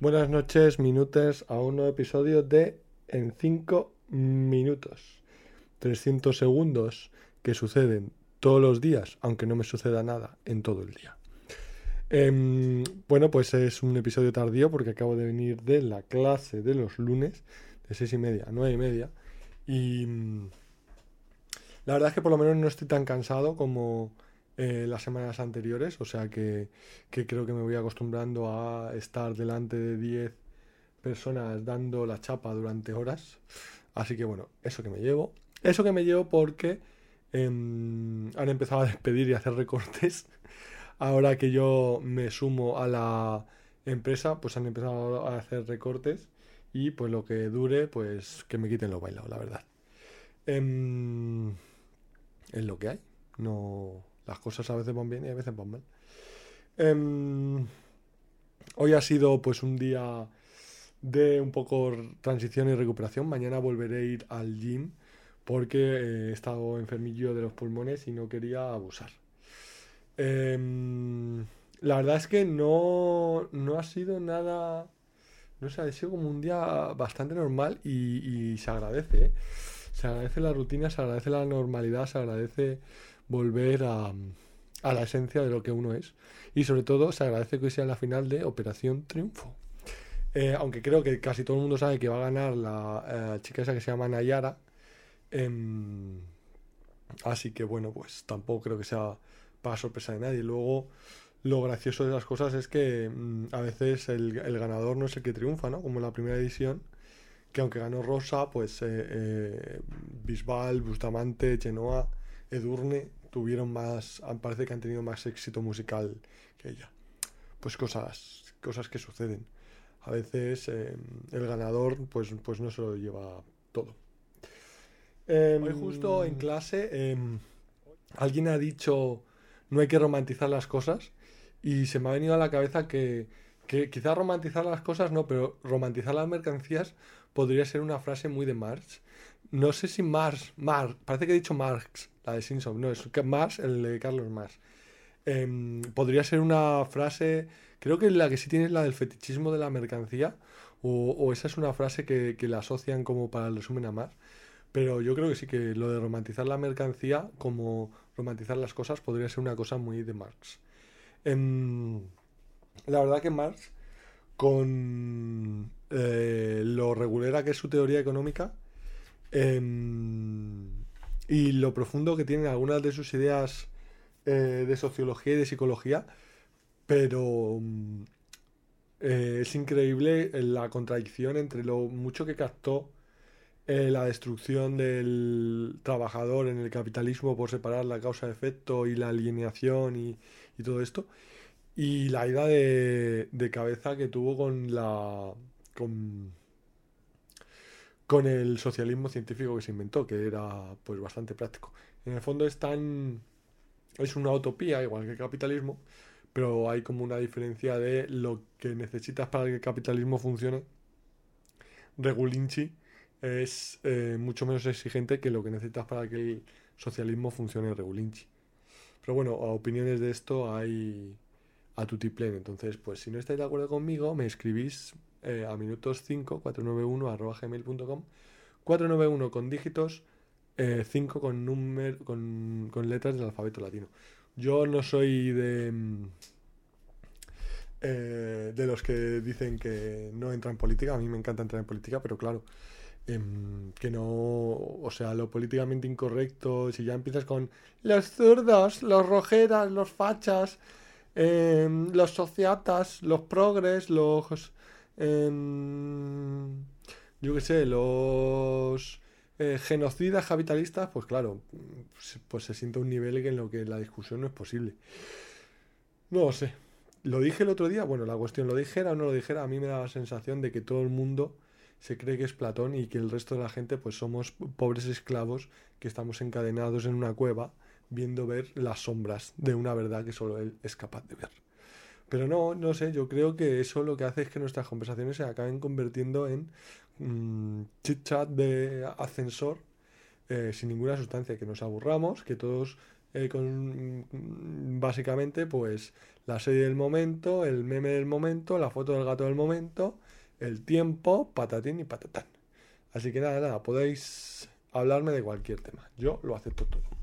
Buenas noches, minutos a un nuevo episodio de En 5 minutos. 300 segundos que suceden todos los días, aunque no me suceda nada en todo el día. Em, bueno, pues es un episodio tardío porque acabo de venir de la clase de los lunes, de seis y media a nueve y media. Y mm, la verdad es que por lo menos no estoy tan cansado como eh, las semanas anteriores, o sea que, que, creo que me voy acostumbrando a estar delante de 10 personas dando la chapa durante horas. Así que bueno, eso que me llevo. Eso que me llevo porque em, han empezado a despedir y a hacer recortes. Ahora que yo me sumo a la empresa, pues han empezado a hacer recortes y pues lo que dure, pues que me quiten los bailados, la verdad. Em, es lo que hay. No, las cosas a veces van bien y a veces van mal. Em, hoy ha sido pues un día de un poco transición y recuperación. Mañana volveré a ir al gym porque he estado enfermillo de los pulmones y no quería abusar. Em, la verdad es que no, no ha sido nada... No sé, ha sido como un día bastante normal y, se agradece. ¿eh? Se agradece la rutina, se agradece la normalidad, se agradece volver a, a, la esencia de lo que uno es. Y sobre todo se agradece que sea la final de Operación Triunfo. Eh, aunque creo que casi todo el mundo sabe que va a ganar la eh, chica esa que se llama Nayara. Em, así que bueno, pues tampoco creo que sea para sorpresa de nadie. Luego, lo gracioso de las cosas es que mm, a veces el, el, ganador no es el que triunfa, ¿no? Como en la primera edición, que aunque ganó Rosa, pues eh, Bisbal, Bustamante, Genoa, Edurne tuvieron más, parece que han tenido más éxito musical que ella. Pues cosas, cosas que suceden. A veces eh, el ganador pues, pues no se lo lleva todo. Eh, Hoy justo en clase em, alguien ha dicho no hay que romantizar las cosas y se me ha venido a la cabeza que, que quizás romantizar las cosas no, pero romantizar las mercancías podría ser una frase muy de Marx. No sé si Marx, Marx, parece que he dicho Marx, la de Simpson, no, es Marx, el de Carlos Marx. Em, podría ser una frase, creo que la que sí tiene es la del fetichismo de la mercancía, o, esa es una frase que, que, la asocian como para el resumen a Marx. Pero yo creo que sí que lo de romantizar la mercancía como romantizar las cosas podría ser una cosa muy de Marx. Em, la verdad que Marx, con eh, lo regulera que es su teoría económica, em, y lo profundo que tienen algunas de sus ideas eh, de sociología y de psicología, pero mm, eh, es increíble la contradicción entre lo mucho que captó eh, la destrucción del trabajador en el capitalismo por separar la causa-efecto y la alineación y, todo esto, y la idea de, cabeza que tuvo con la... con el socialismo científico que se inventó, que era pues bastante práctico. En el fondo es tan es una utopía igual que el capitalismo, pero hay como una diferencia de lo que necesitas para que el capitalismo funcione. Regulinchi es eh, mucho menos exigente que lo que necesitas para que el socialismo funcione Regulinchi. Pero bueno, opiniones de esto hay a tutiplén. Entonces, pues si no estáis de acuerdo conmigo, me escribís eh, a minutos 5, 491 arroba gmail.com 491 con dígitos, 5 eh, con, número, con, con, letras del alfabeto latino. Yo no soy de... Mm, eh, de los que dicen que no entran en política, a mí me encanta entrar en política, pero claro, em, que no, o sea, lo políticamente incorrecto, si ya empiezas con los zurdos, los rojeras, los fachas, em, los sociatas, los progres, los Em, yo qué sé, los eh, genocidas capitalistas, pues claro, pues, pues, se siente un nivel en lo que la discusión no es posible. No lo sé. Lo dije el otro día, bueno, la cuestión, lo dijera o no lo dijera, a mí me da la sensación de que todo el mundo se cree que es Platón y que el resto de la gente pues somos pobres esclavos que estamos encadenados en una cueva viendo ver las sombras de una verdad que solo él es capaz de ver. Pero no, no sé, yo creo que eso lo que hace es que nuestras conversaciones se acaben convirtiendo en mmm, chit chat de ascensor eh, sin ninguna sustancia, que nos aburramos, que todos eh, con mm, básicamente pues la serie del momento, el meme del momento, la foto del gato del momento, el tiempo, patatín y patatán. Así que nada, nada, podéis hablarme de cualquier tema. Yo lo acepto todo.